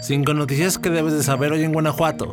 Cinco noticias que debes de saber hoy en Guanajuato.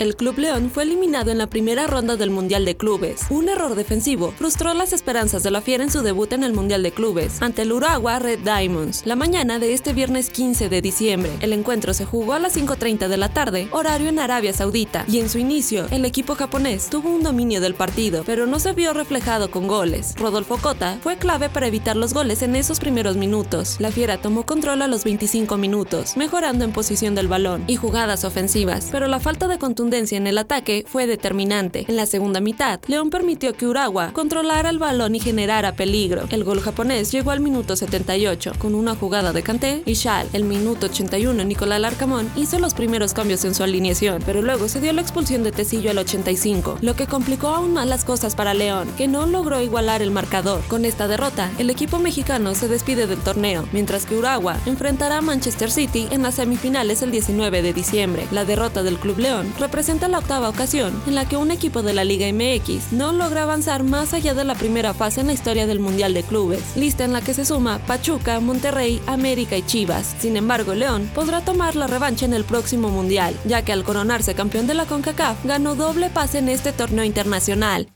El Club León fue eliminado en la primera ronda del Mundial de Clubes. Un error defensivo frustró las esperanzas de la Fiera en su debut en el Mundial de Clubes ante el Uragua Red Diamonds. La mañana de este viernes 15 de diciembre, el encuentro se jugó a las 5.30 de la tarde, horario en Arabia Saudita, y en su inicio, el equipo japonés tuvo un dominio del partido, pero no se vio reflejado con goles. Rodolfo Cota fue clave para evitar los goles en esos primeros minutos. La Fiera tomó control a los 25 minutos, mejorando en posición del balón y jugadas ofensivas, pero la falta de contundencia en el ataque fue determinante. En la segunda mitad, León permitió que Uragua controlara el balón y generara peligro. El gol japonés llegó al minuto 78 con una jugada de Kanté y Shal. El minuto 81, Nicolás Larcamón hizo los primeros cambios en su alineación, pero luego se dio la expulsión de Tecillo al 85, lo que complicó aún más las cosas para León, que no logró igualar el marcador. Con esta derrota, el equipo mexicano se despide del torneo, mientras que Uragua enfrentará a Manchester City en las semifinales el 19 de diciembre. La derrota del Club León representa la octava ocasión en la que un equipo de la Liga MX no logra avanzar más allá de la primera fase en la historia del Mundial de Clubes, lista en la que se suma Pachuca, Monterrey, América y Chivas. Sin embargo, León podrá tomar la revancha en el próximo Mundial, ya que al coronarse campeón de la CONCACAF ganó doble pase en este torneo internacional.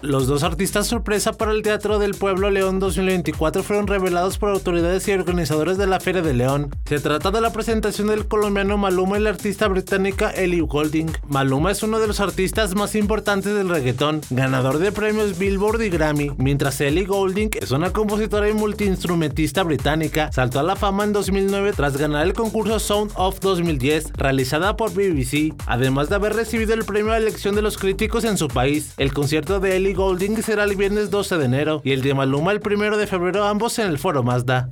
Los dos artistas sorpresa para el Teatro del Pueblo León 2024 fueron revelados por autoridades y organizadores de la Feria de León. Se trata de la presentación del colombiano Maluma y la artista británica Ellie Golding. Maluma es uno de los artistas más importantes del reggaetón, ganador de premios Billboard y Grammy, mientras Ellie Golding es una compositora y multiinstrumentista británica. Saltó a la fama en 2009 tras ganar el concurso Sound of 2010, realizada por BBC, además de haber recibido el premio a elección de los críticos en su país. El concierto de Ellie Golding será el viernes 12 de enero y el de Maluma el 1 de febrero ambos en el Foro Mazda.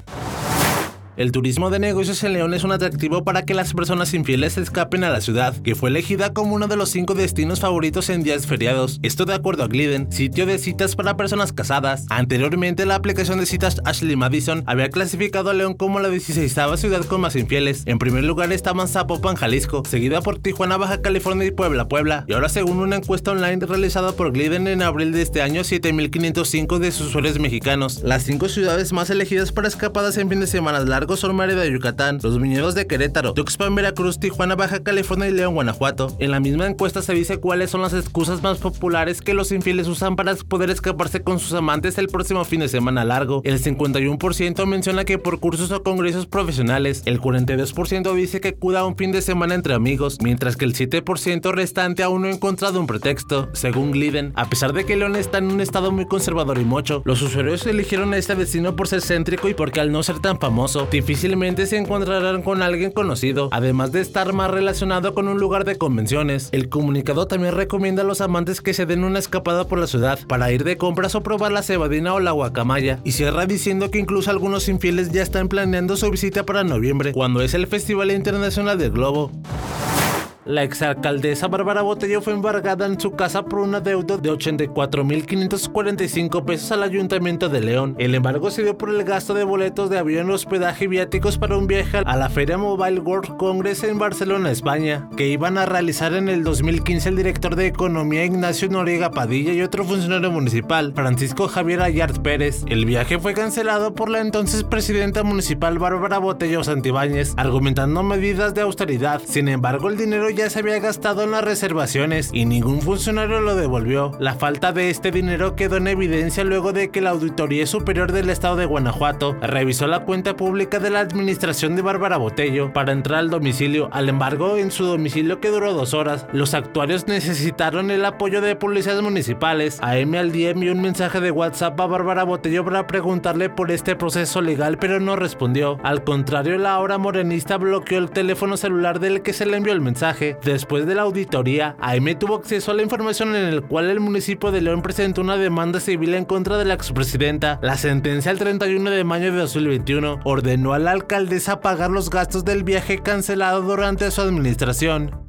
El turismo de negocios en León es un atractivo para que las personas infieles escapen a la ciudad, que fue elegida como uno de los cinco destinos favoritos en días feriados. Esto de acuerdo a Gliden, sitio de citas para personas casadas. Anteriormente, la aplicación de citas Ashley Madison había clasificado a León como la 16 ciudad con más infieles. En primer lugar estaban Zapopan, Jalisco, seguida por Tijuana, Baja California y Puebla, Puebla. Y ahora, según una encuesta online realizada por Gliden en abril de este año, 7.505 de sus usuarios mexicanos. Las cinco ciudades más elegidas para escapadas en fin de semana largos son Mérida, Yucatán, Los Viñedos de Querétaro, Tuxpan, Veracruz, Tijuana, Baja California y León, Guanajuato. En la misma encuesta se dice cuáles son las excusas más populares que los infieles usan para poder escaparse con sus amantes el próximo fin de semana largo. El 51% menciona que por cursos o congresos profesionales, el 42% dice que cuida un fin de semana entre amigos, mientras que el 7% restante aún no ha encontrado un pretexto. Según Gliden, a pesar de que León está en un estado muy conservador y mocho, los usuarios eligieron a este vecino por ser céntrico y porque al no ser tan famoso, difícilmente se encontrarán con alguien conocido, además de estar más relacionado con un lugar de convenciones. El comunicado también recomienda a los amantes que se den una escapada por la ciudad para ir de compras o probar la cebadina o la guacamaya, y cierra diciendo que incluso algunos infieles ya están planeando su visita para noviembre, cuando es el Festival Internacional del Globo. La exalcaldesa Bárbara Botello fue embargada en su casa por una deuda de 84.545 pesos al Ayuntamiento de León. El embargo se dio por el gasto de boletos de avión, hospedaje y viáticos para un viaje a la Feria Mobile World Congress en Barcelona, España, que iban a realizar en el 2015 el director de Economía Ignacio Noriega Padilla y otro funcionario municipal, Francisco Javier Ayart Pérez. El viaje fue cancelado por la entonces presidenta municipal Bárbara Botello Santibáñez, argumentando medidas de austeridad. Sin embargo, el dinero ya se había gastado en las reservaciones y ningún funcionario lo devolvió. La falta de este dinero quedó en evidencia luego de que la Auditoría Superior del Estado de Guanajuato revisó la cuenta pública de la administración de Bárbara Botello para entrar al domicilio. Al embargo, en su domicilio que duró dos horas, los actuarios necesitaron el apoyo de policías municipales. A M al envió un mensaje de WhatsApp a Bárbara Botello para preguntarle por este proceso legal, pero no respondió. Al contrario, la ahora morenista bloqueó el teléfono celular del que se le envió el mensaje. Después de la auditoría, AM tuvo acceso a la información en el cual el municipio de León presentó una demanda civil en contra de la expresidenta. La sentencia el 31 de mayo de 2021 ordenó a la alcaldesa pagar los gastos del viaje cancelado durante su administración.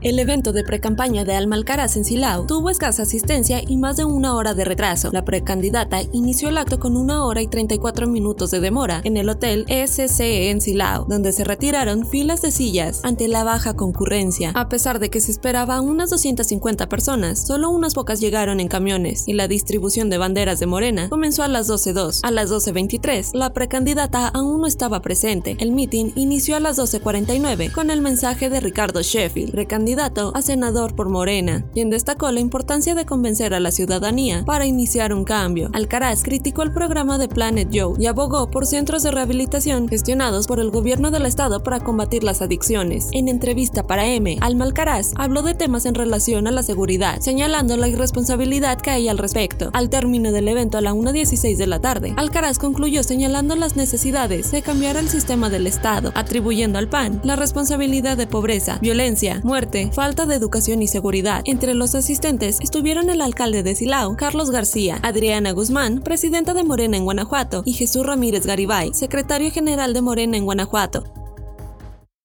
El evento de precampaña de Alma en Silao tuvo escasa asistencia y más de una hora de retraso. La precandidata inició el acto con una hora y 34 minutos de demora en el hotel SCE en Silao, donde se retiraron filas de sillas ante la baja concurrencia. A pesar de que se esperaba unas 250 personas, solo unas pocas llegaron en camiones y la distribución de banderas de Morena comenzó a las 12.02. A las 12.23, la precandidata aún no estaba presente. El meeting inició a las 12.49 con el mensaje de Ricardo Sheffield, candidato a senador por Morena, quien destacó la importancia de convencer a la ciudadanía para iniciar un cambio. Alcaraz criticó el programa de Planet Joe y abogó por centros de rehabilitación gestionados por el gobierno del estado para combatir las adicciones. En entrevista para M, Alma Alcaraz habló de temas en relación a la seguridad, señalando la irresponsabilidad que hay al respecto. Al término del evento a la 1.16 de la tarde, Alcaraz concluyó señalando las necesidades de cambiar el sistema del estado, atribuyendo al PAN la responsabilidad de pobreza, violencia, muerte, falta de educación y seguridad. Entre los asistentes estuvieron el alcalde de Silao, Carlos García, Adriana Guzmán, presidenta de Morena en Guanajuato, y Jesús Ramírez Garibay, secretario general de Morena en Guanajuato.